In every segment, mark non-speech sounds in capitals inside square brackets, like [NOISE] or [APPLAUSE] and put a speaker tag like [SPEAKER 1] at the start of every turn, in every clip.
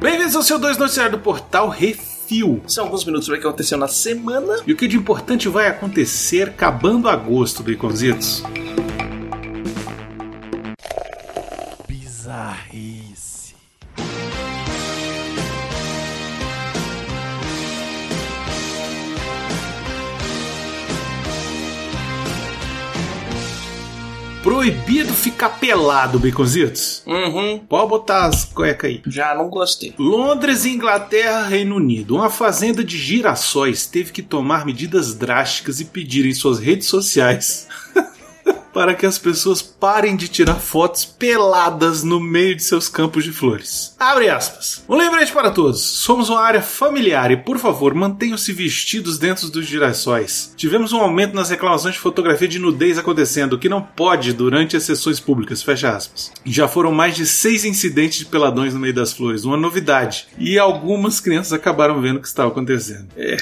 [SPEAKER 1] Bem-vindos ao seu 2 Noticiário do Portal Refil.
[SPEAKER 2] São alguns minutos sobre o que aconteceu na semana.
[SPEAKER 1] E o que de importante vai acontecer acabando agosto, Baconzitos? Proibido ficar pelado, Baconzitos.
[SPEAKER 2] Uhum.
[SPEAKER 1] Pode botar as cuecas aí.
[SPEAKER 2] Já não gostei.
[SPEAKER 1] Londres, Inglaterra, Reino Unido. Uma fazenda de girassóis teve que tomar medidas drásticas e pedir em suas redes sociais [LAUGHS] para que as pessoas parem de tirar fotos peladas no meio de seus campos de flores. Abre aspas. Um lembrete para todos: somos uma área familiar e, por favor, mantenham-se vestidos dentro dos girassóis. Tivemos um aumento nas reclamações de fotografia de nudez acontecendo, o que não pode durante as sessões públicas. Fecha aspas. Já foram mais de seis incidentes de peladões no meio das flores, uma novidade. E algumas crianças acabaram vendo o que estava acontecendo. É.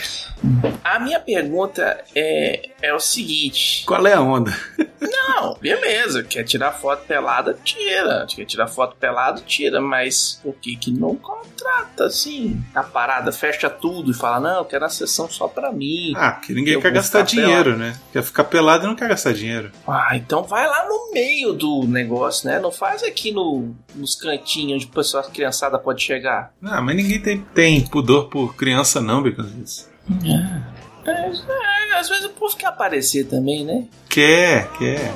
[SPEAKER 2] A minha pergunta é, é o seguinte:
[SPEAKER 1] Qual é a onda? [LAUGHS]
[SPEAKER 2] Não, beleza, quer tirar foto pelada, tira. Quer tirar foto pelado, tira, mas por que que não contrata assim? A parada fecha tudo e fala: "Não, eu quero a sessão só pra mim".
[SPEAKER 1] Ah, que ninguém
[SPEAKER 2] Eu
[SPEAKER 1] quer gastar dinheiro, né? Quer ficar pelado e não quer gastar dinheiro.
[SPEAKER 2] Ah, então vai lá no meio do negócio, né? Não faz aqui no, nos cantinhos onde o pessoal, a criançada pode chegar.
[SPEAKER 1] Ah, mas ninguém tem, tem pudor por criança, não, Baconzitos.
[SPEAKER 2] É, é, às vezes o povo quer aparecer também, né?
[SPEAKER 1] Quer, quer.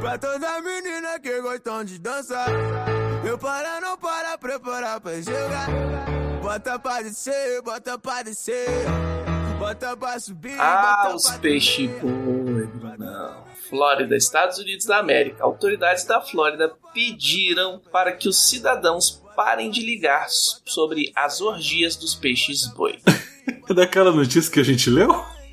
[SPEAKER 3] Pra toda menina que gostam de dançar, eu para não para preparar pra jogar. Bota pra descer, bota pra descer. Bota pra subir,
[SPEAKER 2] Ah,
[SPEAKER 3] bota
[SPEAKER 2] os
[SPEAKER 3] pra
[SPEAKER 2] peixes boi, Brunão. Flórida, Estados Unidos da América. Autoridades da Flórida pediram para que os cidadãos parem de ligar sobre as orgias dos peixes boi. [LAUGHS]
[SPEAKER 1] É daquela notícia que a gente leu?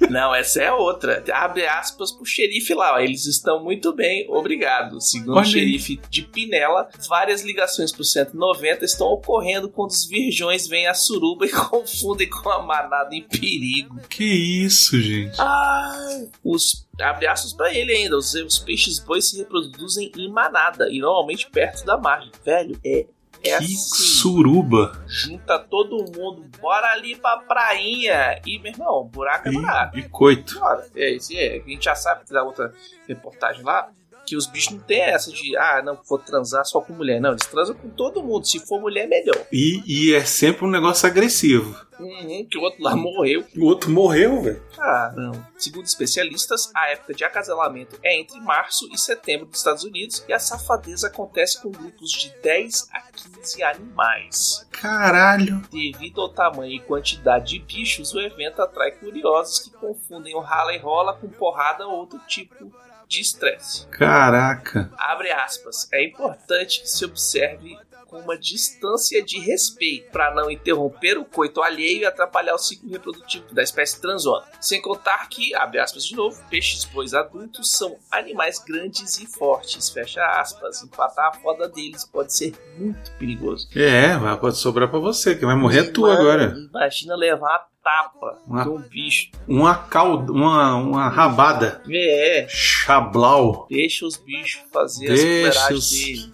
[SPEAKER 2] Não, essa é outra. Abre aspas pro xerife lá. ó. Eles estão muito bem, obrigado. Segundo
[SPEAKER 1] Olha
[SPEAKER 2] o xerife de Pinela, várias ligações pro 190 estão ocorrendo quando os virgões vêm a suruba e [LAUGHS] confundem com a manada em perigo.
[SPEAKER 1] Que isso, gente?
[SPEAKER 2] Ah, os abre aspas pra ele ainda. Os, os peixes bois se reproduzem em manada e normalmente perto da margem. Velho, é, é
[SPEAKER 1] que
[SPEAKER 2] assim.
[SPEAKER 1] suruba.
[SPEAKER 2] Junta todo mundo, bora ali pra prainha. E, meu irmão, buraco é buraco.
[SPEAKER 1] E, coito.
[SPEAKER 2] Bora. É, isso é. A gente já sabe da outra reportagem lá. Que os bichos não tem essa de, ah, não, vou transar só com mulher. Não, eles transam com todo mundo. Se for mulher, melhor.
[SPEAKER 1] E, e é sempre um negócio agressivo.
[SPEAKER 2] Uhum, que o outro lá morreu.
[SPEAKER 1] O outro morreu, velho.
[SPEAKER 2] Caramba. Segundo especialistas, a época de acasalamento é entre março e setembro dos Estados Unidos e a safadeza acontece com grupos de 10 a 15 animais.
[SPEAKER 1] Caralho.
[SPEAKER 2] Devido ao tamanho e quantidade de bichos, o evento atrai curiosos que confundem o rala e rola com porrada ou outro tipo de estresse.
[SPEAKER 1] Caraca.
[SPEAKER 2] Abre aspas. É importante que se observe com uma distância de respeito para não interromper o coito alheio e atrapalhar o ciclo reprodutivo da espécie transona. Sem contar que, abre aspas de novo, peixes bois adultos são animais grandes e fortes, fecha aspas. Empatar a foda deles pode ser muito perigoso.
[SPEAKER 1] É, mas pode sobrar pra você, que vai morrer tu
[SPEAKER 2] Mano,
[SPEAKER 1] agora.
[SPEAKER 2] Imagina levar tapa
[SPEAKER 1] Uma-
[SPEAKER 2] de um bicho.
[SPEAKER 1] Uma calda, uma, uma rabada.
[SPEAKER 2] É,
[SPEAKER 1] Chablau.
[SPEAKER 2] deixa os bichos fazer
[SPEAKER 1] Deixa
[SPEAKER 2] as
[SPEAKER 1] os-
[SPEAKER 2] dele.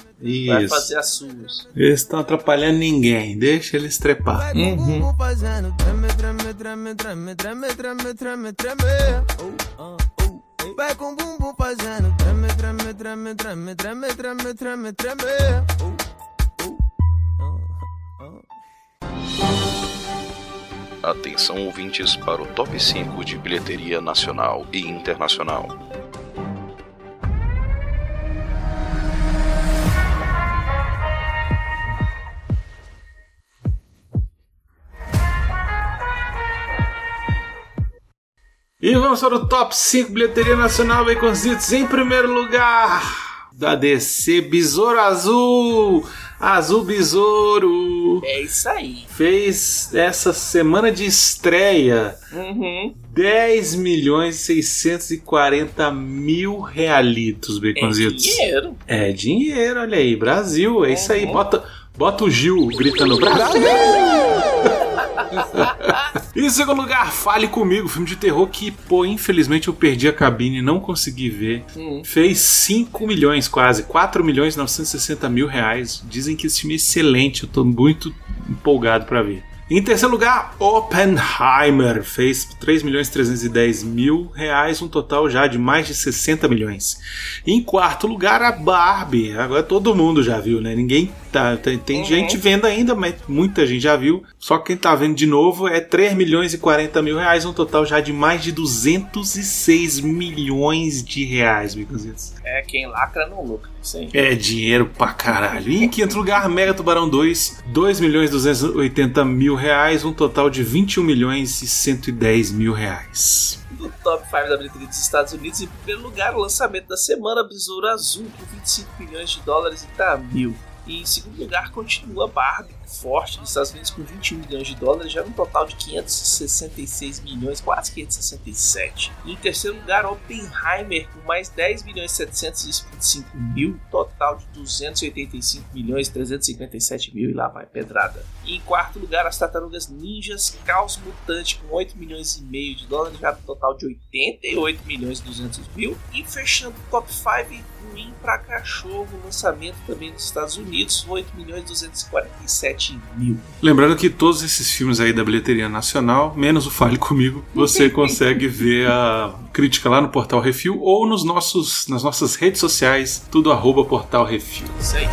[SPEAKER 2] Vai
[SPEAKER 1] Isso.
[SPEAKER 2] fazer as suas.
[SPEAKER 1] Eles estão atrapalhando ninguém. Deixa eles trepar.
[SPEAKER 3] Vai com o bumbum fazendo treme, treme, treme, treme, treme, treme, treme, treme. Oh, ah, oh. Vai com o bumbum fazendo treme, treme, treme, treme, treme, treme, treme, treme. Oh, oh. Ah, ah.
[SPEAKER 4] Atenção ouvintes para o top 5 de bilheteria nacional e internacional.
[SPEAKER 1] E vamos para o top 5 bilheteria nacional Baconzitos. Em primeiro lugar, da DC Besouro Azul. Azul Besouro.
[SPEAKER 2] É isso aí.
[SPEAKER 1] Fez essa semana de estreia
[SPEAKER 2] Uhum.
[SPEAKER 1] 10 milhões e 640 mil realitos,
[SPEAKER 2] É
[SPEAKER 1] Baconzitos.
[SPEAKER 2] dinheiro.
[SPEAKER 1] É dinheiro, olha aí. Brasil, é isso aí.
[SPEAKER 2] Uhum.
[SPEAKER 1] Bota, bota o Gil gritando Brasil! Em segundo lugar, Fale Comigo, filme de terror que, pô, infelizmente eu perdi a cabine e não consegui ver.
[SPEAKER 2] Hum.
[SPEAKER 1] Fez 5 milhões quase, 4 milhões e 960 mil reais. Dizem que esse filme é excelente, eu tô muito empolgado pra ver. Em terceiro lugar, Oppenheimer fez 3 milhões 310 mil reais, um total já de mais de 60 milhões. Em quarto lugar, a Barbie. Agora todo mundo já viu, né? Ninguém tá. Tem, tem
[SPEAKER 2] Uhum.
[SPEAKER 1] gente vendo ainda, mas muita gente já viu. Só quem tá vendo de novo é 3 milhões e 40 mil reais, um total já de mais de 206 milhões de reais, Bicozitos.
[SPEAKER 2] É, quem lacra não lucra. Aí.
[SPEAKER 1] É dinheiro pra caralho. E em quinto lugar, Mega Tubarão 2, 2 milhões e 280 mil reais, um total de 21 milhões e 110 mil reais.
[SPEAKER 2] No top 5 da bilheteria dos Estados Unidos, em primeiro lugar, o lançamento da semana Besouro Azul, com 25 milhões de dólares e tá mil. E em segundo lugar, continua Barbie, forte dos Estados Unidos com 21 milhões de dólares, gera um total de 566 milhões, quase 567. E em terceiro lugar, Oppenheimer com mais 10 milhões 725 mil, total de 285 milhões 357 mil e lá vai pedrada. E em quarto lugar, as Tartarugas Ninjas Caos Mutante com 8 milhões e meio de dólares, já um total de 88 milhões 200 mil. E fechando o top 5, ruim para cachorro, lançamento também nos Estados Unidos, 8 milhões 247 7 mil.
[SPEAKER 1] Lembrando que todos esses filmes aí da bilheteria nacional, menos o Fale Comigo, você [LAUGHS] consegue ver a crítica lá no Portal Refil ou nos nossos, nas nossas redes sociais, tudo arroba Portal Refil.
[SPEAKER 2] Isso aí.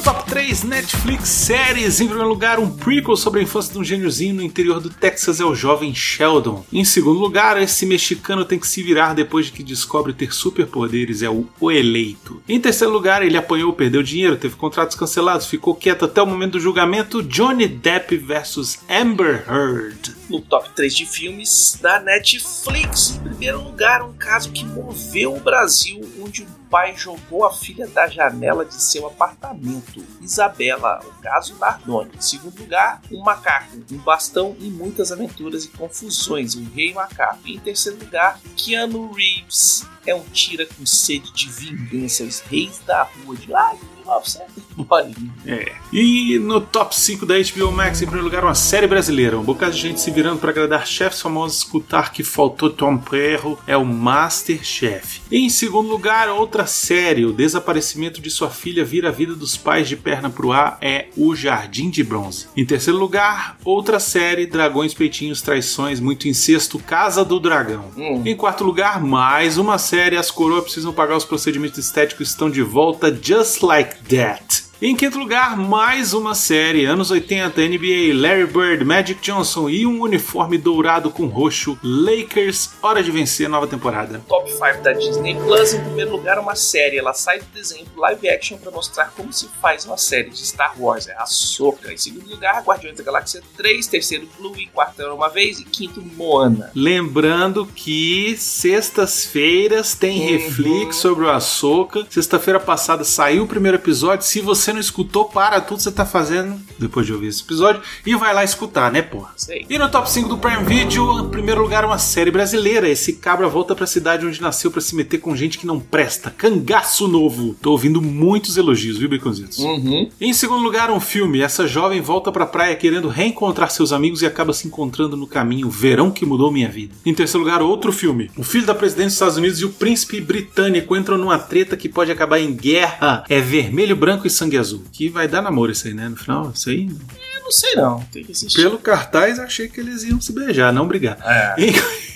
[SPEAKER 1] No top 3, Netflix séries. Em primeiro lugar, um prequel sobre a infância de um gêniozinho no interior do Texas é o jovem Sheldon. Em segundo lugar, esse mexicano tem que se virar depois de que descobre ter superpoderes, é o O Eleito. Em terceiro lugar, ele apanhou, perdeu dinheiro, teve contratos cancelados, ficou quieto até o momento do julgamento, Johnny Depp versus Amber Heard.
[SPEAKER 2] No top 3 de filmes da Netflix, em primeiro lugar, um caso que moveu o Brasil, onde o pai jogou a filha da janela de seu apartamento. Isabela, o caso Nardoni. Em segundo lugar, um macaco, um bastão e muitas aventuras e confusões, o rei macaco. E em terceiro lugar, Keanu Reeves é um tira com sede de vingança, os reis da rua de lá de 1900. Bolinha.
[SPEAKER 1] É. E no top 5 da HBO Max, em primeiro lugar, uma série brasileira. Um bocado de gente se virando para agradar chefes famosos, escutar que faltou Tom Perro é o Masterchef. Em segundo lugar, outra série. O desaparecimento de sua filha vira a vida dos pais de perna pro ar é O Jardim de Bronze. Em terceiro lugar, outra série. Dragões, peitinhos, traições, muito incesto, Casa do Dragão.
[SPEAKER 2] Hum.
[SPEAKER 1] Em quarto lugar, mais uma série. As coroas precisam pagar os procedimentos estéticos estão de volta, Just Like That. Em quinto lugar, mais uma série, anos 80, NBA, Larry Bird, Magic Johnson e um uniforme dourado com roxo, Lakers, Hora de Vencer, nova temporada.
[SPEAKER 2] Top 5 da Disney Plus, em primeiro lugar, uma série. Ela sai do desenho live action para mostrar como se faz uma série de Star Wars, é a Soca. Em segundo lugar, Guardiões da Galáxia 3, terceiro Blue, em quarto Era Uma Vez e quinto Moana.
[SPEAKER 1] Lembrando que sextas-feiras tem
[SPEAKER 2] Uhum.
[SPEAKER 1] reflix sobre o Ahsoka. Sexta-feira passada saiu o primeiro episódio. Se você não escutou, para tudo que você tá fazendo depois de ouvir esse episódio e vai lá escutar, né, porra?
[SPEAKER 2] Aí.
[SPEAKER 1] E no top 5 do Prime Video, em primeiro lugar, uma série brasileira. Esse cabra volta pra cidade onde nasceu pra se meter com gente que não presta. Cangaço novo. Tô ouvindo muitos elogios, viu, Baconzitos?
[SPEAKER 2] Uhum.
[SPEAKER 1] Em segundo lugar, um filme. Essa jovem volta pra praia querendo reencontrar seus amigos e acaba se encontrando no caminho. Verão que mudou minha vida. Em terceiro lugar, outro filme. O filho da presidente dos Estados Unidos e o príncipe britânico entram numa treta que pode acabar em guerra. É vermelho, branco e sangue azul. Que vai dar namoro isso aí, né? No final, isso aí.
[SPEAKER 2] Eu não sei não, tem que assistir.
[SPEAKER 1] Pelo cartaz, achei que eles iam se beijar, não brigar.
[SPEAKER 2] É. [LAUGHS]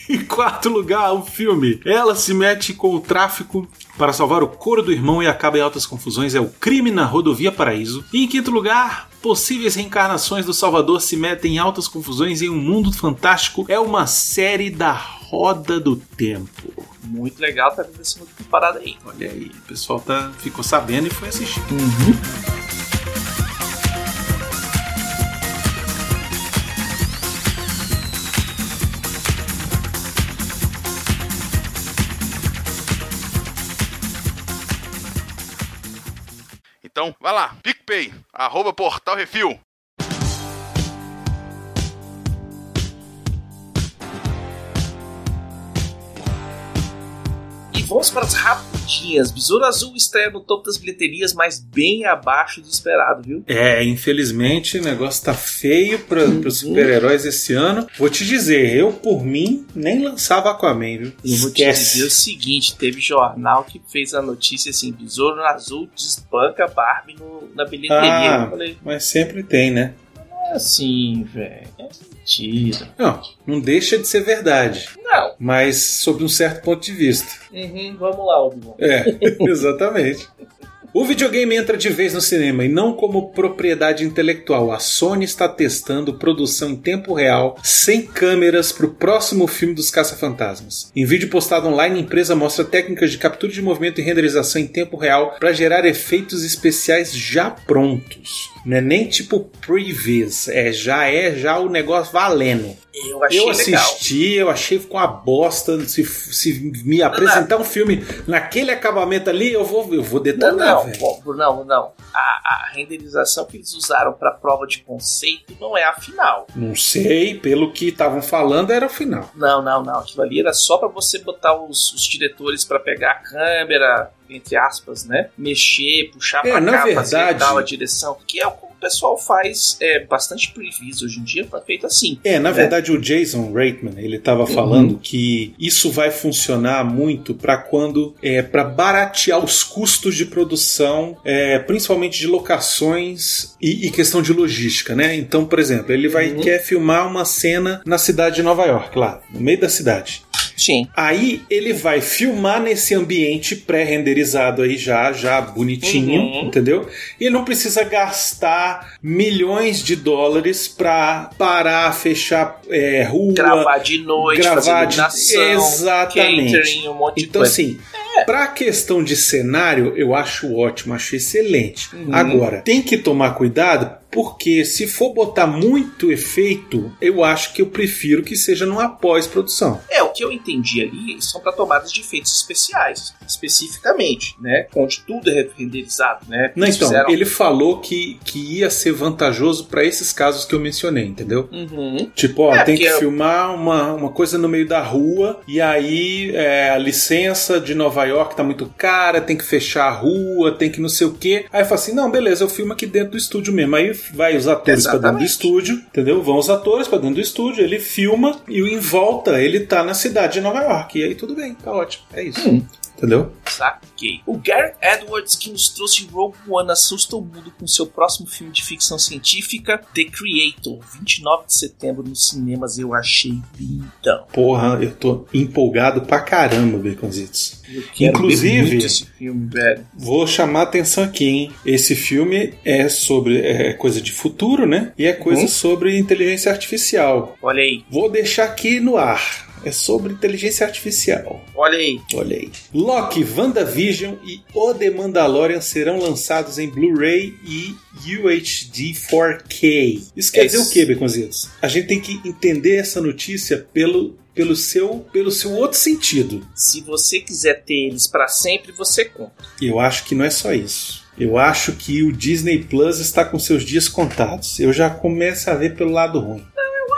[SPEAKER 1] Em, em quarto lugar, um filme. Ela se mete com o tráfico para salvar o couro do irmão e acaba em altas confusões. É o crime na rodovia Paraíso. E em quinto lugar, possíveis reencarnações do Salvador se metem em altas confusões em um mundo fantástico. É uma série da roda do tempo.
[SPEAKER 2] Muito legal, tá vindo essa outra temporada aí.
[SPEAKER 1] Olha aí, o pessoal tá, ficou sabendo e foi assistir.
[SPEAKER 4] Então, vai lá, PicPay, arroba Portal Refil.
[SPEAKER 2] Vamos para as rapidinhas. Besouro Azul estreia no topo das bilheterias, mas bem abaixo do esperado, viu?
[SPEAKER 1] É, infelizmente o negócio tá feio para
[SPEAKER 2] Uhum.
[SPEAKER 1] os super-heróis esse ano. Vou te dizer, eu por mim nem lançava Aquaman, viu?
[SPEAKER 2] Eu vou te dizer o seguinte: teve jornal que fez a notícia assim: Besouro Azul desbanca Barbie no- na bilheteria.
[SPEAKER 1] Ah.
[SPEAKER 2] Eu falei,
[SPEAKER 1] Mas sempre tem, né?
[SPEAKER 2] É assim, velho. É mentira.
[SPEAKER 1] Não, não deixa de ser verdade.
[SPEAKER 2] Não.
[SPEAKER 1] Mas sob um certo ponto de vista.
[SPEAKER 2] Uhum, vamos lá, Obi-Wan.
[SPEAKER 1] É, [LAUGHS] exatamente. O videogame entra de vez no cinema e não como propriedade intelectual. A Sony está testando produção em tempo real, sem câmeras, para o próximo filme dos Caça-Fantasmas. Em vídeo postado online, a empresa mostra técnicas de captura de movimento e renderização em tempo real para gerar efeitos especiais já prontos. Não é nem tipo previous, é já é já o negócio valendo.
[SPEAKER 2] Eu achei
[SPEAKER 1] Eu
[SPEAKER 2] legal.
[SPEAKER 1] assisti, eu achei com a bosta. Se, se me apresentar um filme naquele acabamento ali, eu vou, eu vou
[SPEAKER 2] Não,
[SPEAKER 1] detonar,
[SPEAKER 2] não, bom, não, não. A, a renderização que eles usaram para prova de conceito não é a final.
[SPEAKER 1] Não sei, pelo que estavam falando, era o final.
[SPEAKER 2] Não, não, não. Aquilo ali era só para você botar os, os diretores para pegar a câmera, entre aspas, né? Mexer, puxar
[SPEAKER 1] É,
[SPEAKER 2] pra cá, fazer
[SPEAKER 1] verdade-
[SPEAKER 2] tal a direção. Que é como o pessoal faz é, bastante previews hoje em dia, foi feito assim.
[SPEAKER 1] É, na verdade, o Jason Reitman, ele estava falando que isso vai funcionar muito para quando é para baratear os custos de produção, é, principalmente de locações e, e questão de logística, né? Então, por exemplo, ele vai
[SPEAKER 2] Uhum.
[SPEAKER 1] quer filmar uma cena na cidade de Nova York, lá no meio da cidade.
[SPEAKER 2] Sim.
[SPEAKER 1] Aí ele vai filmar nesse ambiente pré-renderizado aí já, já bonitinho,
[SPEAKER 2] Uhum.
[SPEAKER 1] entendeu? E ele não precisa gastar milhões de dólares pra parar, fechar é, rua,
[SPEAKER 2] Gravar de noite, fazer
[SPEAKER 1] gravar de-
[SPEAKER 2] iluminação,
[SPEAKER 1] Exatamente.
[SPEAKER 2] catering, um monte de
[SPEAKER 1] Então,
[SPEAKER 2] coisa.
[SPEAKER 1] assim, pra questão de cenário, eu acho ótimo, acho excelente.
[SPEAKER 2] Uhum.
[SPEAKER 1] Agora, tem que tomar cuidado, porque se for botar muito efeito, eu acho que eu prefiro que seja numa pós-produção.
[SPEAKER 2] É, o que eu entendi ali são para tomadas de efeitos especiais, especificamente, né? Onde tudo é renderizado, né?
[SPEAKER 1] Não, então,
[SPEAKER 2] fizeram-
[SPEAKER 1] ele falou que, que ia ser vantajoso pra esses casos que eu mencionei, entendeu?
[SPEAKER 2] Uhum.
[SPEAKER 1] Tipo, ó,
[SPEAKER 2] É,
[SPEAKER 1] tem que
[SPEAKER 2] porque-
[SPEAKER 1] filmar uma, uma coisa no meio da rua e aí é, a licença de Nova York tá muito cara, tem que fechar a rua, tem que não sei o quê. Aí fala assim: não, beleza, eu filmo aqui dentro do estúdio mesmo. Aí vai os atores pra dentro do estúdio, entendeu? Vão os atores pra dentro do estúdio, ele filma e em volta ele tá na cidade de Nova York. E aí tudo bem, tá ótimo. É isso.
[SPEAKER 2] Hum.
[SPEAKER 1] Entendeu?
[SPEAKER 2] Saquei. O Gareth Edwards, que nos trouxe Rogue One, assusta o mundo com seu próximo filme de ficção científica, The Creator, 29 de setembro nos cinemas. Eu achei lindão.
[SPEAKER 1] Porra, eu tô empolgado pra caramba, Baconzitos. Inclusive-
[SPEAKER 2] filme.
[SPEAKER 1] Vou chamar a atenção aqui, hein? Esse filme é sobre é coisa de futuro, né? E é coisa
[SPEAKER 2] Uhum.
[SPEAKER 1] sobre inteligência artificial.
[SPEAKER 2] Olha aí,
[SPEAKER 1] Vou deixar aqui no ar. É sobre inteligência artificial.
[SPEAKER 2] olha aí.
[SPEAKER 1] Olha aí. Loki, WandaVision e O The Mandalorian serão lançados em Blu-ray e UHD 4K. Isso quer
[SPEAKER 2] É
[SPEAKER 1] dizer
[SPEAKER 2] isso.
[SPEAKER 1] o quê, Beconzitos? A gente tem que entender essa notícia pelo, pelo, seu, pelo seu outro sentido.
[SPEAKER 2] Se você quiser ter eles pra sempre, você compra.
[SPEAKER 1] Eu acho que não é só isso. Eu acho que o Disney Plus está com seus dias contados. Eu já começo a ver pelo lado ruim.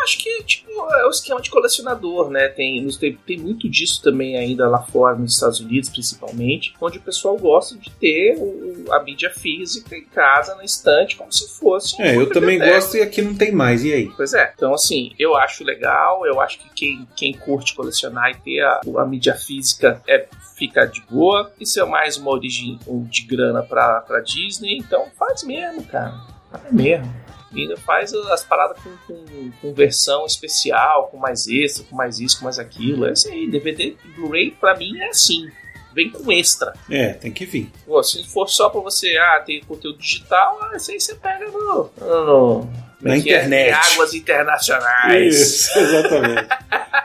[SPEAKER 2] Eu acho que tipo, é o esquema de colecionador, né? Tem, tem, tem muito disso também ainda lá fora, nos Estados Unidos principalmente, onde o pessoal gosta de ter o- a mídia física em casa, na estante, como se fosse.
[SPEAKER 1] É, eu também
[SPEAKER 2] biblioteca.
[SPEAKER 1] gosto e aqui não tem mais. E aí?
[SPEAKER 2] Pois é, então assim, eu acho legal, eu acho que quem, quem curte colecionar e ter a, a mídia física é fica de boa. Isso é mais uma origem de grana pra, pra Disney, então faz mesmo, cara. Faz mesmo. E ainda faz as paradas com, com, com versão especial, com mais extra, com mais isso, com mais aquilo. É isso aí, DVD Blu-ray pra mim é assim. Vem com extra.
[SPEAKER 1] É, tem que vir.
[SPEAKER 2] Pô, se for só pra você, ah, tem conteúdo digital, ah, isso aí você pega no. no como
[SPEAKER 1] Na
[SPEAKER 2] é é?
[SPEAKER 1] internet.
[SPEAKER 2] Em águas internacionais.
[SPEAKER 1] Isso, exatamente.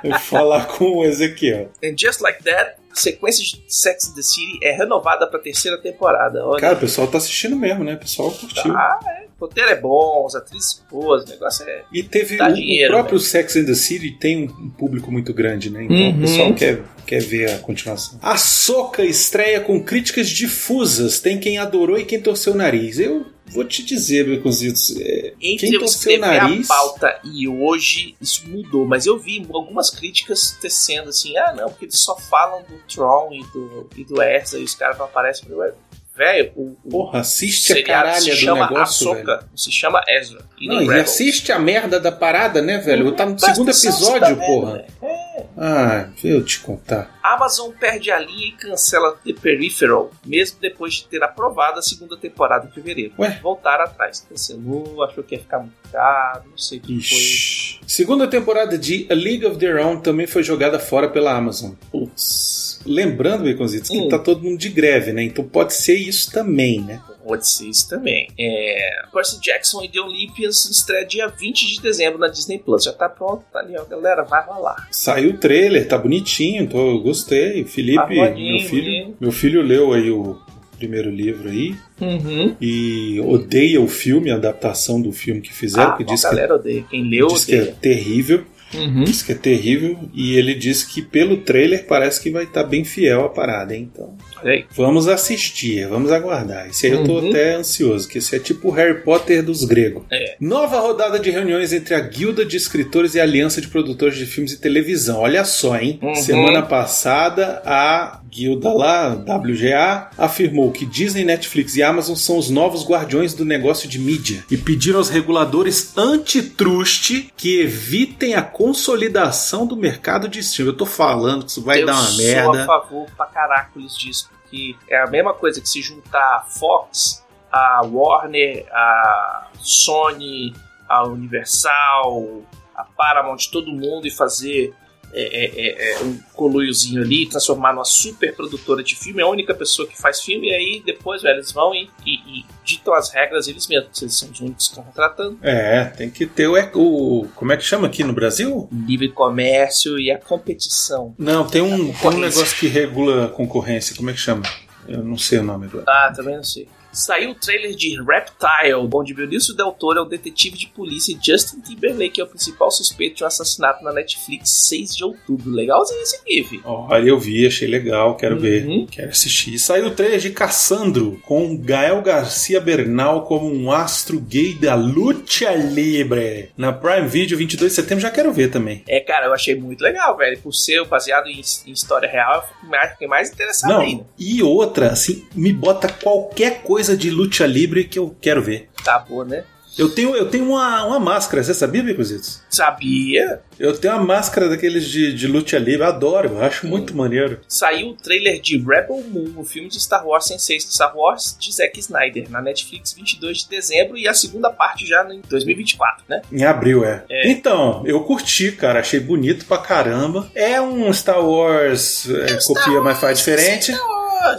[SPEAKER 1] Eu [LAUGHS] vou falar com o Ezequiel.
[SPEAKER 2] And Just Like That, a sequência de Sex and the City é renovada pra terceira temporada. Olha,
[SPEAKER 1] Cara, o pessoal tá assistindo mesmo, né? O pessoal curtiu.
[SPEAKER 2] ah, é. O roteiro é bom, as atrizes boas, o negócio é.
[SPEAKER 1] E teve
[SPEAKER 2] Dá
[SPEAKER 1] o,
[SPEAKER 2] dinheiro,
[SPEAKER 1] o próprio Sex and the City tem um público muito grande, né? Então
[SPEAKER 2] Uhum.
[SPEAKER 1] o pessoal quer, quer ver a continuação. A Soca estreia com críticas difusas. Tem quem adorou e quem torceu o nariz. Eu vou te dizer, Beconzitos, é,
[SPEAKER 2] Entre
[SPEAKER 1] quem
[SPEAKER 2] eu
[SPEAKER 1] torceu o nariz...
[SPEAKER 2] a pauta e hoje, isso mudou. Mas eu vi algumas críticas tecendo assim, ah não, porque eles só falam do Tron e do, e do Ezra e os caras não aparecem. Falei, Velho, o,
[SPEAKER 1] Porra, assiste a
[SPEAKER 2] se
[SPEAKER 1] do negócio, velho.
[SPEAKER 2] Ahsoka, não se chama Ezra. E
[SPEAKER 1] Não, e
[SPEAKER 2] Rebels.
[SPEAKER 1] assiste a merda da parada, né, velho? Tá no segundo episódio, porra.
[SPEAKER 2] velho. É.
[SPEAKER 1] Ah, deixa eu te contar.
[SPEAKER 2] Amazon perde a linha e cancela The Peripheral, mesmo depois de ter aprovado a segunda temporada em fevereiro.
[SPEAKER 1] Ué?
[SPEAKER 2] Voltaram atrás. Cancelou, achou que ia ficar muito caro, não sei o que foi.
[SPEAKER 1] Segunda temporada de A League of Their Own também foi jogada fora pela Amazon. Putz. Lembrando, Baconzitos, que
[SPEAKER 2] Hum.
[SPEAKER 1] tá todo mundo de greve, né? Então pode ser isso também, né?
[SPEAKER 2] Pode ser isso também. É, Percy Jackson e The Olympians estreia dia 20 de dezembro na Disney Plus. Já tá pronto, tá ali, ó. Galera, vai rolar.
[SPEAKER 1] Saiu o trailer, tá bonitinho, tô, eu gostei. Felipe, meu filho, meu filho leu aí o primeiro livro aí
[SPEAKER 2] Uhum.
[SPEAKER 1] e odeia o filme, a adaptação do filme que fizeram,
[SPEAKER 2] Ah, a
[SPEAKER 1] diz, que,
[SPEAKER 2] galera odeia. Quem leu,
[SPEAKER 1] diz que é
[SPEAKER 2] odeia.
[SPEAKER 1] terrível.
[SPEAKER 2] Uhum.
[SPEAKER 1] Diz que é terrível e ele disse que pelo trailer parece que vai estar bem fiel à parada, hein? Então,
[SPEAKER 2] aí.
[SPEAKER 1] vamos assistir, vamos aguardar. Esse aí eu tô
[SPEAKER 2] Uhum.
[SPEAKER 1] até ansioso, que esse é tipo o Harry Potter dos gregos.
[SPEAKER 2] É.
[SPEAKER 1] Nova rodada de reuniões entre a Guilda de Escritores e a Aliança de Produtores de Filmes e Televisão. Olha só, hein?
[SPEAKER 2] Uhum.
[SPEAKER 1] Semana passada, a guilda lá, WGA, afirmou que Disney, Netflix e Amazon são os novos guardiões do negócio de mídia e pediram aos reguladores antitrust que evitem a consolidação do mercado de streaming. Eu tô falando que isso vai
[SPEAKER 2] eu
[SPEAKER 1] dar uma
[SPEAKER 2] sou
[SPEAKER 1] merda.
[SPEAKER 2] a favor pra caracoles disso, porque é a mesma coisa que se juntar a Fox, a Warner, a Sony, a Universal, a Paramount, todo mundo e fazer é, é, é, é, um coluiozinho ali, transformar numa super produtora de filme, é a única pessoa que faz filme, e aí depois, velho, eles vão e, e- e ditam as regras eles mesmos, eles são os únicos que estão contratando.
[SPEAKER 1] É, tem que ter o, o. Como é que chama aqui no Brasil?
[SPEAKER 2] Livre comércio e a competição.
[SPEAKER 1] Não, tem um, tem um negócio que regula a concorrência. Como é que chama? Eu não sei o nome agora.
[SPEAKER 2] Ah, também não sei. Saiu o trailer de Reptile, onde Benício Del Toro é o detetive de polícia Justin Timberlake é o principal suspeito de um assassinato na Netflix 6 de outubro. Legalzinho esse GIF.
[SPEAKER 1] Olha, eu vi, achei legal, quero ver.
[SPEAKER 2] Uhum.
[SPEAKER 1] Quero assistir. Saiu o trailer de Cassandro, com Gael Garcia Bernal como um astro gay da luta livre. Na Prime Video, 22 de setembro, já quero ver também.
[SPEAKER 2] É, cara, eu achei muito legal, velho. Por ser baseado em, em história real, eu fiquei mais interessado
[SPEAKER 1] Não,
[SPEAKER 2] ainda.
[SPEAKER 1] e outra, assim, me bota qualquer coisa de luta livre que eu quero ver.
[SPEAKER 2] Tá bom, né?
[SPEAKER 1] Eu tenho, eu tenho uma, uma máscara, você sabia, Bicuzitos?
[SPEAKER 2] Sabia?
[SPEAKER 1] Eu tenho uma máscara daqueles de, de luta livre, eu adoro, eu acho muito maneiro.
[SPEAKER 2] Saiu o trailer de Rebel Moon, o filme de Star Wars sem ser Star Wars de Zack Snyder, na Netflix 22 de dezembro e a segunda parte já em 2024, né?
[SPEAKER 1] Em abril, é.
[SPEAKER 2] É.
[SPEAKER 1] Então, eu curti, cara. Achei bonito pra caramba. É um Star Wars é, copia, mas faz diferente.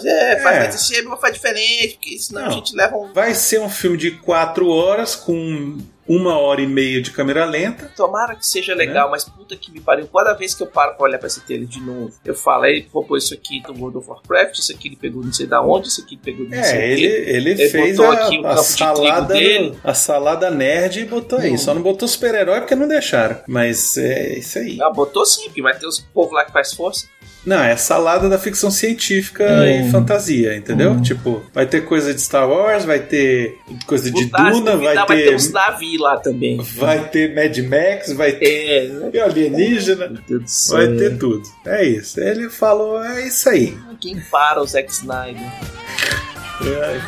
[SPEAKER 2] É, faz
[SPEAKER 1] É.
[SPEAKER 2] mais mas faz diferente, porque senão
[SPEAKER 1] Não.
[SPEAKER 2] a gente leva um.
[SPEAKER 1] Vai ser um filme de quatro horas com uma hora e meia de câmera lenta.
[SPEAKER 2] Tomara que seja legal, mas puta que me pariu. Cada vez que eu paro pra olhar pra esse trailer de novo, eu falo, aí vou pôr isso aqui do World of Warcraft, isso aqui ele pegou não sei da onde, isso aqui ele pegou não sei
[SPEAKER 1] É,
[SPEAKER 2] o
[SPEAKER 1] ele, ele,
[SPEAKER 2] Ele
[SPEAKER 1] fez
[SPEAKER 2] botou
[SPEAKER 1] a,
[SPEAKER 2] aqui o
[SPEAKER 1] a salada
[SPEAKER 2] dele.
[SPEAKER 1] a salada nerd e botou aí.
[SPEAKER 2] Hum.
[SPEAKER 1] Só não botou super-herói porque não deixaram. Mas é isso aí.
[SPEAKER 2] Não, botou sim, porque vai ter os povo lá que faz força.
[SPEAKER 1] Não, é salada da ficção científica
[SPEAKER 2] Hum.
[SPEAKER 1] e fantasia, entendeu?
[SPEAKER 2] Hum.
[SPEAKER 1] Tipo, vai ter coisa de Star Wars, vai ter coisa de
[SPEAKER 2] se
[SPEAKER 1] Duna, vai
[SPEAKER 2] duvidar, vai ter
[SPEAKER 1] ter.
[SPEAKER 2] uns Navi lá também.
[SPEAKER 1] Vai ter Mad Max, vai ter
[SPEAKER 2] É, né?
[SPEAKER 1] alienígena,
[SPEAKER 2] Meu Deus do céu.
[SPEAKER 1] vai ter tudo. É isso. Ele falou, é isso aí.
[SPEAKER 2] Quem para o Zack Snyder?
[SPEAKER 1] É,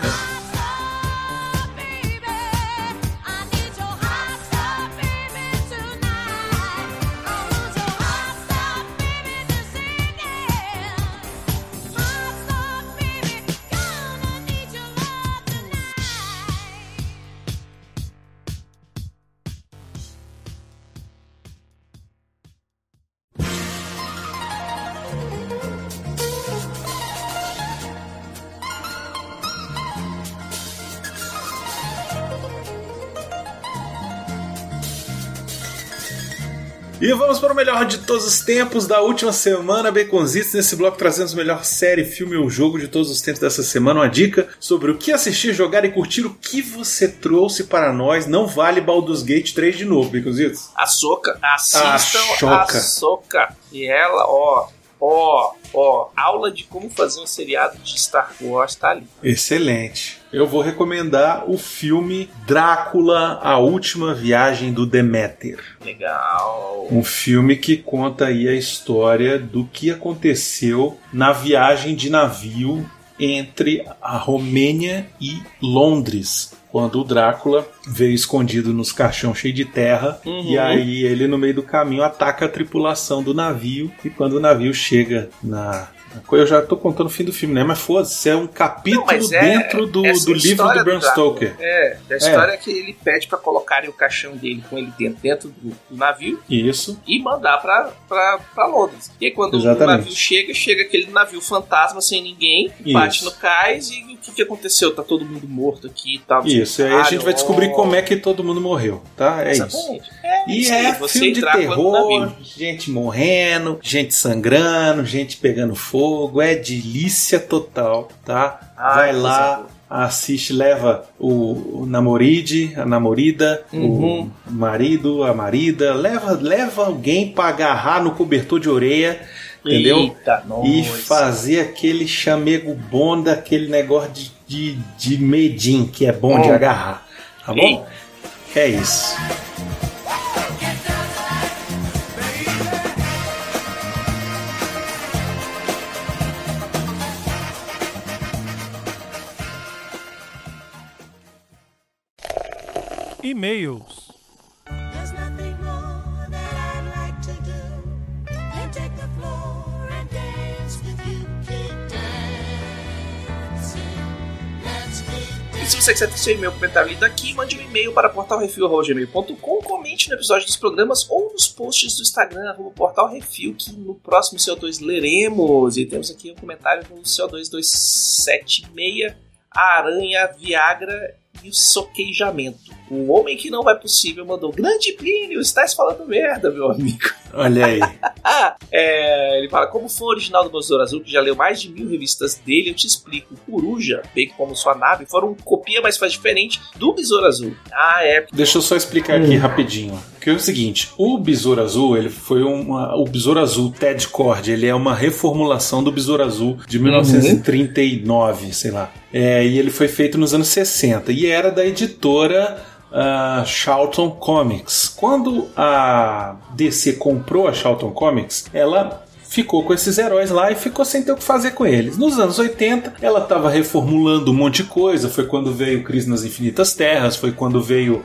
[SPEAKER 1] E vamos para o melhor de todos os tempos da última semana, Baconzitos. Nesse bloco trazemos o melhor série, filme ou jogo de todos os tempos dessa semana. Uma dica sobre o que assistir, jogar e curtir. O que você trouxe para nós. Não vale Baldur's Gate 3 de novo, Baconzitos.
[SPEAKER 2] A Soca. Assistam
[SPEAKER 1] Soca.
[SPEAKER 2] a Soca. E ela, ó, Ó, ó, aula de como fazer um seriado de Star Wars tá ali.
[SPEAKER 1] Excelente. Eu vou recomendar o filme Drácula, a última viagem do Deméter.
[SPEAKER 2] Legal.
[SPEAKER 1] Um filme que conta aí a história do que aconteceu na viagem de navio entre a Romênia e Londres. Quando o Drácula veio escondido nos caixões cheios de terra,
[SPEAKER 2] Uhum.
[SPEAKER 1] e aí ele, no meio do caminho, ataca a tripulação do navio. E quando o navio chega na. Eu já tô contando o fim do filme, né? Mas foda-se, é um capítulo
[SPEAKER 2] Não, é-
[SPEAKER 1] dentro do, do livro do Bram. Stoker.
[SPEAKER 2] É, a história é. que ele pede pra colocarem o caixão dele com ele dentro, dentro do, do navio
[SPEAKER 1] Isso.
[SPEAKER 2] e mandar pra, pra, pra Londres. E aí quando o
[SPEAKER 1] Exatamente.
[SPEAKER 2] navio chega, chega aquele navio fantasma sem ninguém, bate
[SPEAKER 1] Isso.
[SPEAKER 2] no cais e o que, que aconteceu? Tá todo mundo morto aqui e tal.
[SPEAKER 1] Isso, e aí a gente vai descobrir como é que todo mundo morreu, tá? É isso.
[SPEAKER 2] Exatamente. É
[SPEAKER 1] E
[SPEAKER 2] isso aí,
[SPEAKER 1] é
[SPEAKER 2] você
[SPEAKER 1] filme
[SPEAKER 2] e
[SPEAKER 1] de
[SPEAKER 2] Drácula no
[SPEAKER 1] terror, gente morrendo, gente sangrando, gente pegando fogo, é delícia total, tá?
[SPEAKER 2] Ai,
[SPEAKER 1] Vai
[SPEAKER 2] coisa
[SPEAKER 1] lá, assiste, leva o, o namoride, a namorida,
[SPEAKER 2] Uhum.
[SPEAKER 1] o marido, a marida, leva, leva alguém pra agarrar no cobertor de orelha, entendeu?
[SPEAKER 2] Eita,
[SPEAKER 1] E fazer aquele chamego bom daquele negócio de, de, de medim, que é bom de
[SPEAKER 2] Hum.
[SPEAKER 1] agarrar, tá bom? É isso.
[SPEAKER 5] E-mails.
[SPEAKER 2] Se você quiser ter seu e-mail comentário lido aqui, mande um e-mail para portalrefil.gmail.com, comente no episódio dos programas ou nos posts do Instagram, arroba portalrefil, que no próximo CO2 leremos. E temos aqui um comentário do CO2276, a Aranha, Viagra e o Soquejamento. O homem que não é possível mandou grande Plínio, estás falando merda, meu amigo. [LAUGHS]
[SPEAKER 1] Olha aí.
[SPEAKER 2] É, ele fala, como fã original do Besouro Azul, que já leu mais de mil revistas dele, eu te explico. Coruja, bem como sua nave, foram copia, mas faz diferente do Besouro Azul. Ah, é.
[SPEAKER 1] Deixa eu só explicar aqui rapidinho. Que é o seguinte, o Besouro Azul, ele foi uma, o Besouro Azul Ted Cord, ele é uma reformulação do Besouro Azul de 1939, sei lá. É, e ele foi feito nos anos 60 e era da editora ah, Charlton Comics. Quando a DC comprou a Charlton Comics, ela ficou com esses heróis lá e ficou sem ter o que fazer com eles. Nos anos 80, ela estava reformulando um monte de coisa. Foi quando veio Crise nas Infinitas Terras, foi quando veio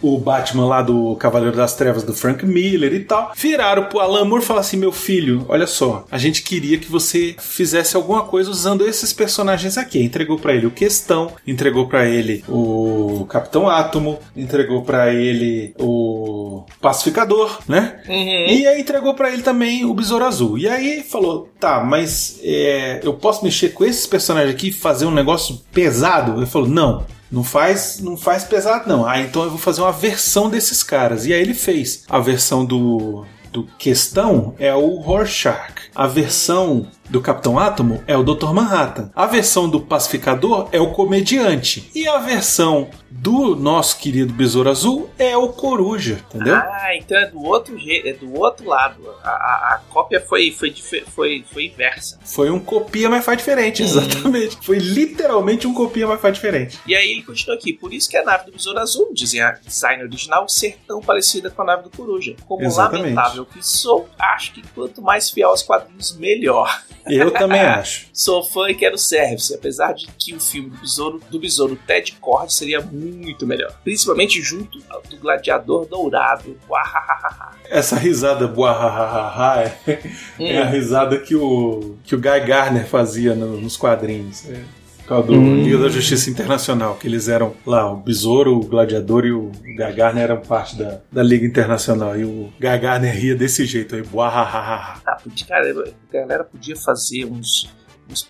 [SPEAKER 1] o Batman lá do Cavaleiro das Trevas do Frank Miller e tal. Viraram pro Alan Moore e falaram assim: meu filho, olha só, a gente queria que você fizesse alguma coisa usando esses personagens aqui. Entregou pra ele o Questão, entregou pra ele o Capitão Átomo, entregou pra ele o Pacificador, né? E aí entregou pra ele também o Besouro Azul. E aí falou: tá, mas é, eu posso mexer com esses personagens aqui e fazer um negócio pesado? Ele falou: não. Não faz, não faz pesado, não. Ah, então eu vou fazer uma versão desses caras. E aí ele fez. A versão do, do Questão é o Rorschach. A versão do Capitão Átomo é o Dr. Manhattan. A versão do Pacificador é o Comediante. E a versão do nosso querido Besouro Azul é o Coruja, entendeu?
[SPEAKER 2] Ah, então é do outro jeito, é do outro lado. A, a- a cópia foi, foi, foi, foi inversa.
[SPEAKER 1] Foi um copia, mas faz diferente, exatamente. Foi literalmente um copia, mas faz diferente.
[SPEAKER 2] E aí ele continua aqui. Por isso que a nave do Besouro Azul, dizem a design original, ser tão parecida com a nave do Coruja. Como
[SPEAKER 1] Exatamente.
[SPEAKER 2] lamentável que sou, acho que quanto mais fiel aos quadrinhos, melhor.
[SPEAKER 1] Eu também acho. [LAUGHS]
[SPEAKER 2] Sou fã e quero service, apesar de que o filme do Besouro, do Besouro Ted Cord seria muito melhor. Principalmente junto ao do Gladiador Dourado. Uahahaha.
[SPEAKER 1] Essa risada buahahaha é, [LAUGHS] é a risada que o, que o Guy Garner fazia no- nos quadrinhos. É, por causa do Liga da Justiça Internacional, que eles eram lá, o Besouro, o Gladiador e o Guy Garner eram parte da, da Liga Internacional. E o Guy Garner ria desse jeito aí, buahahaha.
[SPEAKER 2] Ah, cara, a galera podia fazer uns,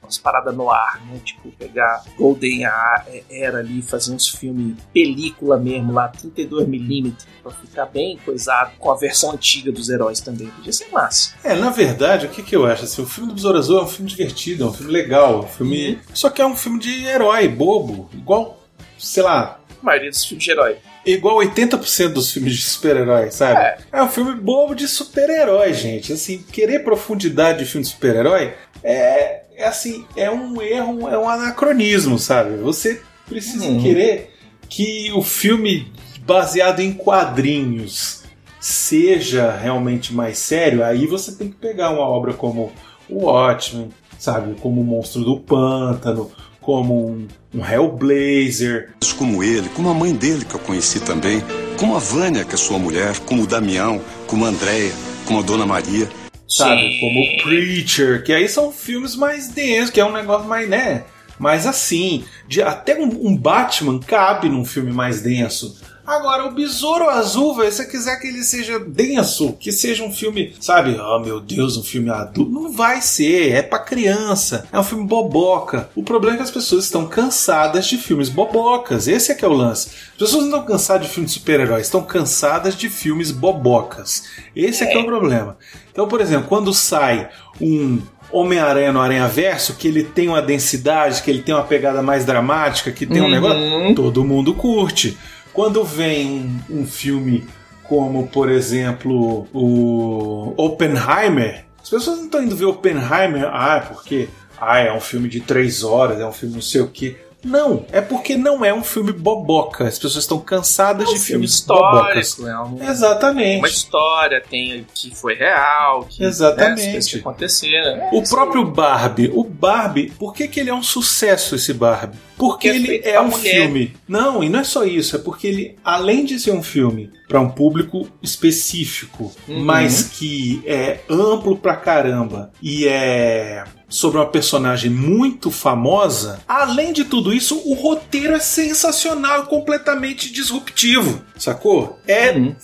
[SPEAKER 2] umas paradas no ar, né? Tipo, pegar Golden Era ali, fazer uns filmes película mesmo lá, 32mm, pra ficar bem coisado, com a versão antiga dos heróis também. Podia ser massa.
[SPEAKER 1] É, na verdade, o que, que eu acho? Assim, o filme do Besouro Azul é um filme divertido, é um filme legal, é um filme... Só que é um filme de herói, bobo, igual, sei lá,
[SPEAKER 2] A maioria dos filmes de herói.
[SPEAKER 1] Igual 80% dos filmes de super-herói, sabe?
[SPEAKER 2] É.
[SPEAKER 1] É. um filme bobo de super-herói, gente. Assim, querer profundidade de filme de super-herói é, é assim, é um erro, é um anacronismo, sabe? Você precisa
[SPEAKER 2] Uhum.
[SPEAKER 1] querer que o filme baseado em quadrinhos seja realmente mais sério, aí você tem que pegar uma obra como o Watchmen, sabe? Como o Monstro do Pântano, como um, um Hellblazer,
[SPEAKER 5] como ele, como a mãe dele que eu conheci também, como a Vânia, que é sua mulher, como o Damião, como a Andréia, como a Dona Maria.
[SPEAKER 1] Sabe?
[SPEAKER 2] Sim.
[SPEAKER 1] Como Preacher, que aí são filmes mais densos, que é um negócio mais, né? Mais assim. De, até um, um Batman cabe num filme mais denso. Agora, o Besouro Azul, velho, se você quiser que ele seja denso, que seja um filme, sabe? Oh, meu Deus, um filme adulto. Não vai ser, é pra criança. É um filme boboca. O problema é que as pessoas estão cansadas de filmes bobocas. Esse é que é o lance. As pessoas não estão cansadas de filmes de super-heróis, estão cansadas de filmes bobocas. Esse é que é o problema. Então, por exemplo, quando sai um Homem-Aranha no Aranha Verso, que ele tem uma densidade, que ele tem uma pegada mais dramática, que tem um
[SPEAKER 2] Uhum.
[SPEAKER 1] negócio, todo mundo curte. Quando vem um, um filme como, por exemplo, o Oppenheimer, as pessoas não estão indo ver Oppenheimer, ah, porque ah, é um filme de três horas, é um filme não sei o quê. Não, é porque não é um filme boboca. As pessoas estão cansadas
[SPEAKER 2] É um
[SPEAKER 1] de
[SPEAKER 2] filme
[SPEAKER 1] filmes bobocas.
[SPEAKER 2] é um-
[SPEAKER 1] Exatamente.
[SPEAKER 2] uma história, tem que foi real, que
[SPEAKER 1] Exatamente.
[SPEAKER 2] né, as coisas que aconteceram. É,
[SPEAKER 1] O próprio Barbie, o Barbie, por que, que ele é um sucesso esse Barbie? Porque
[SPEAKER 2] é
[SPEAKER 1] ele
[SPEAKER 2] feito
[SPEAKER 1] é um
[SPEAKER 2] mulher.
[SPEAKER 1] filme. Não, e não é só isso, é porque ele, além de ser um filme para um público específico,
[SPEAKER 2] Uhum.
[SPEAKER 1] mas que é amplo pra caramba e é sobre uma personagem muito famosa, além de tudo isso, o roteiro é sensacional completamente disruptivo, sacou? É
[SPEAKER 2] Uhum.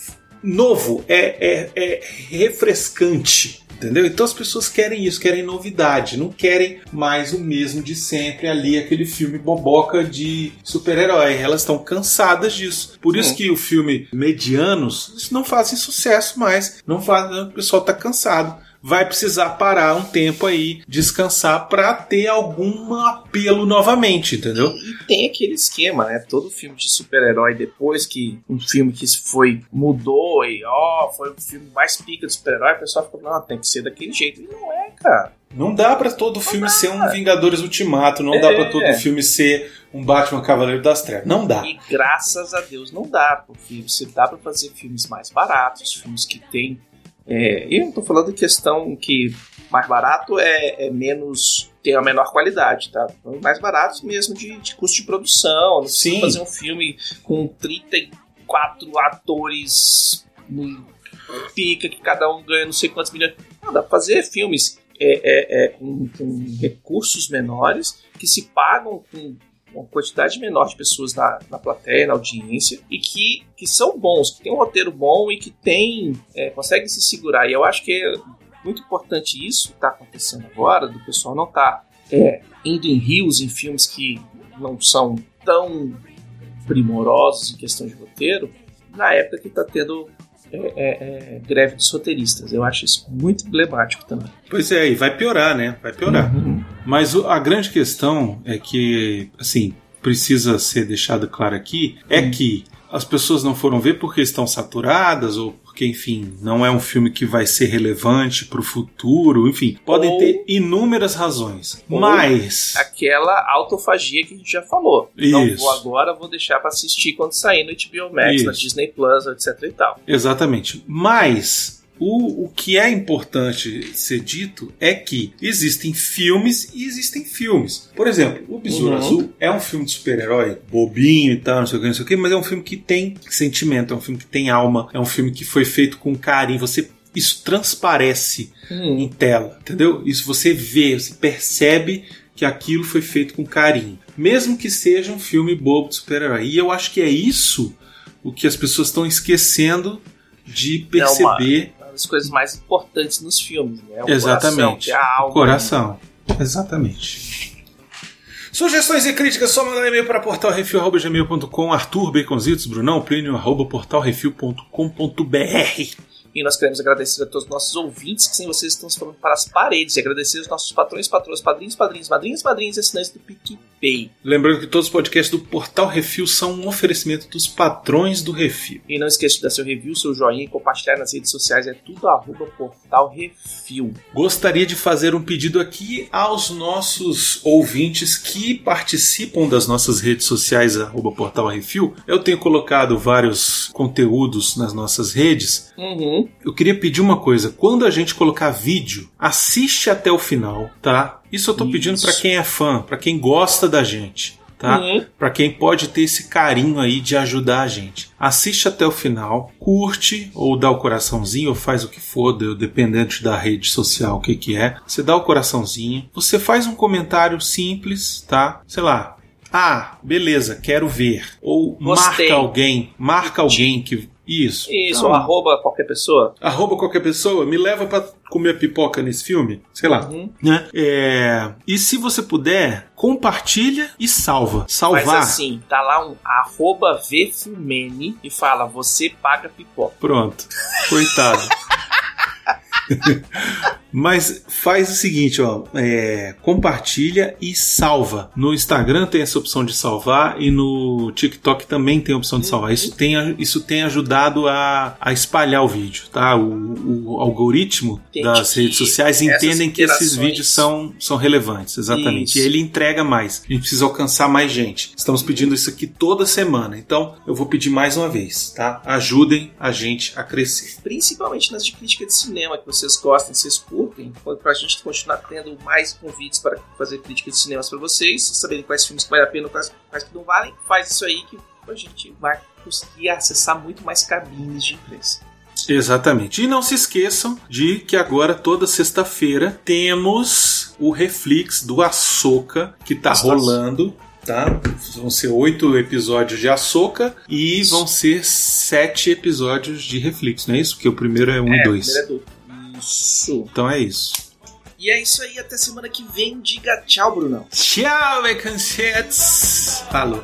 [SPEAKER 1] novo, é, é, é refrescante. Entendeu? Então as pessoas querem isso, querem novidade, não querem mais o mesmo de sempre ali, aquele filme boboca de super-herói. Elas estão cansadas disso. Por isso
[SPEAKER 2] Sim.
[SPEAKER 1] que o filme medianos não fazem sucesso mais. Não faz, o pessoal tá cansado. Vai precisar parar um tempo aí, descansar pra ter algum apelo novamente, entendeu?
[SPEAKER 2] E tem aquele esquema, né? Todo filme de super-herói, depois que um filme que foi mudou e ó, foi o filme mais pica de super-herói, o pessoal ficou, não, tem que ser daquele jeito. E não é, cara.
[SPEAKER 1] Não dá pra todo filme ser um Vingadores Ultimato, não dá pra
[SPEAKER 2] É.
[SPEAKER 1] todo filme ser um Batman Cavaleiro das Trevas. Não dá.
[SPEAKER 2] E graças a Deus não dá, porque você dá pra fazer filmes mais baratos, filmes que tem. É, eu não tô falando questão que mais barato é, é menos. tem a menor qualidade, tá? Então, Mais baratos mesmo de, de custo de produção. Não
[SPEAKER 1] Sim.
[SPEAKER 2] fazer um filme com 34 atores pica, que cada um ganha não sei quantos milhões. Não, dá pra fazer filmes é, é, é, com, com recursos menores que se pagam com uma quantidade menor de pessoas na, na plateia, na audiência, e que, que são bons, que tem um roteiro bom e que tem. É, conseguem se segurar. E eu acho que é muito importante isso que está acontecendo agora, do pessoal não estar indo em rios em filmes que não são tão primorosos em questão de roteiro, na época que está tendo é, é, é, greve dos roteiristas. Eu acho isso muito emblemático também.
[SPEAKER 1] Pois é, e vai piorar, né? Vai piorar.
[SPEAKER 2] Uhum.
[SPEAKER 1] Mas o- a grande questão é que, assim, precisa ser deixado claro aqui, é
[SPEAKER 2] Hum.
[SPEAKER 1] que as pessoas não foram ver porque estão saturadas ou porque, enfim, não é um filme que vai ser relevante pro futuro, enfim, podem
[SPEAKER 2] Ou-
[SPEAKER 1] ter inúmeras razões. Mas
[SPEAKER 2] Aquela autofagia que a gente já falou. Não
[SPEAKER 1] Isso.
[SPEAKER 2] vou agora, vou deixar pra assistir quando sair no HBO Max, na
[SPEAKER 1] Isso.
[SPEAKER 2] Disney Plus, etc e tal.
[SPEAKER 1] Exatamente. Mas o, o que é importante ser dito é que existem filmes e existem filmes. Por exemplo, O Besouro
[SPEAKER 2] Uhum.
[SPEAKER 1] Azul é um filme de super-herói, bobinho e tal, não sei o que, não sei o que, mas é um filme que tem sentimento, é um filme que tem alma, é um filme que foi feito com carinho. Você. Isso transparece em tela, entendeu? Isso você vê, você percebe que aquilo foi feito com carinho. Mesmo que seja um filme bobo de super-herói. E eu acho que é isso o que as pessoas estão esquecendo de perceber.
[SPEAKER 2] Das coisas mais importantes nos filmes, né? O
[SPEAKER 1] Exatamente.
[SPEAKER 2] coração, que é a alma.
[SPEAKER 1] O coração. Exatamente. Sugestões e críticas, só mandar e-mail para portalrefil.gmail.com, Arthur Baconzitos, Brunão, Plínio, arroba portalrefil.com.br.
[SPEAKER 2] E nós queremos agradecer a todos os nossos ouvintes, que sem vocês estamos falando para as paredes. E agradecer os nossos patrões, patrões, padrinhos, padrinhos, madrinhas, madrinhas e assinantes do PicPay.
[SPEAKER 1] Lembrando que todos os podcasts do Portal Refil são um oferecimento dos patrões do Refil.
[SPEAKER 2] E não esqueça de dar seu review, seu joinha e compartilhar nas redes sociais. É tudo arroba Portal Refil.
[SPEAKER 1] Gostaria de fazer um pedido aqui aos nossos ouvintes que participam das nossas redes sociais, arroba Portal Refil. Eu tenho colocado vários conteúdos nas nossas redes.
[SPEAKER 2] Uhum.
[SPEAKER 1] Eu queria pedir uma coisa: quando a gente colocar vídeo, assiste até o final, tá? Isso eu tô pedindo
[SPEAKER 2] Isso.
[SPEAKER 1] pra quem é fã, pra quem gosta da gente. Tá?
[SPEAKER 2] Uhum.
[SPEAKER 1] Pra quem pode ter esse carinho aí de ajudar a gente. Assiste até o final, curte ou dá o coraçãozinho ou faz o que for, de- dependente da rede social, o que que é. Você dá o coraçãozinho, você faz um comentário simples, tá? Sei lá. Ah, beleza, quero ver. Ou
[SPEAKER 2] Gostei.
[SPEAKER 1] marca alguém, marca alguém que isso.
[SPEAKER 2] Isso,
[SPEAKER 1] Então,
[SPEAKER 2] arroba qualquer pessoa.
[SPEAKER 1] arroba qualquer pessoa, me leva pra comer pipoca nesse filme, sei lá.
[SPEAKER 2] Uhum.
[SPEAKER 1] Né? É, E se você puder, compartilha e salva. Salvar.
[SPEAKER 2] assim, tá lá um arroba vfumene e fala, você paga pipoca.
[SPEAKER 1] Pronto. Coitado. [LAUGHS] Mas faz o seguinte, ó, é, compartilha e salva. No Instagram tem essa opção de salvar e no TikTok também tem a opção de salvar. Isso tem, isso tem ajudado a, a espalhar o vídeo, tá? O, o algoritmo das redes sociais entendem que esses vídeos são, são relevantes, exatamente.
[SPEAKER 2] Isso.
[SPEAKER 1] E ele entrega mais. A gente precisa alcançar mais gente. Estamos pedindo isso aqui toda semana. Então eu vou pedir mais uma vez, tá? Ajudem a gente a crescer.
[SPEAKER 2] Principalmente nas de crítica de cinema, que vocês gostam, vocês curtem, pra gente continuar tendo mais convites para fazer crítica de cinemas pra vocês, saberem quais filmes que valem a pena, quais, quais que não valem, faz isso aí que a gente vai conseguir acessar muito mais cabines de imprensa.
[SPEAKER 1] Exatamente. E não se esqueçam de que agora, toda sexta-feira, temos o Reflex do Açoka, que tá
[SPEAKER 2] Nossa.
[SPEAKER 1] rolando. Tá? Vão ser oito episódios de Açoka e vão ser sete episódios de Reflex, não é isso? Porque o primeiro é um e dois.
[SPEAKER 2] primeiro é do- Isso.
[SPEAKER 1] Então é isso.
[SPEAKER 2] E é isso aí, até semana que vem. Diga tchau, Brunão.
[SPEAKER 1] Tchau, Mecansets! Falou.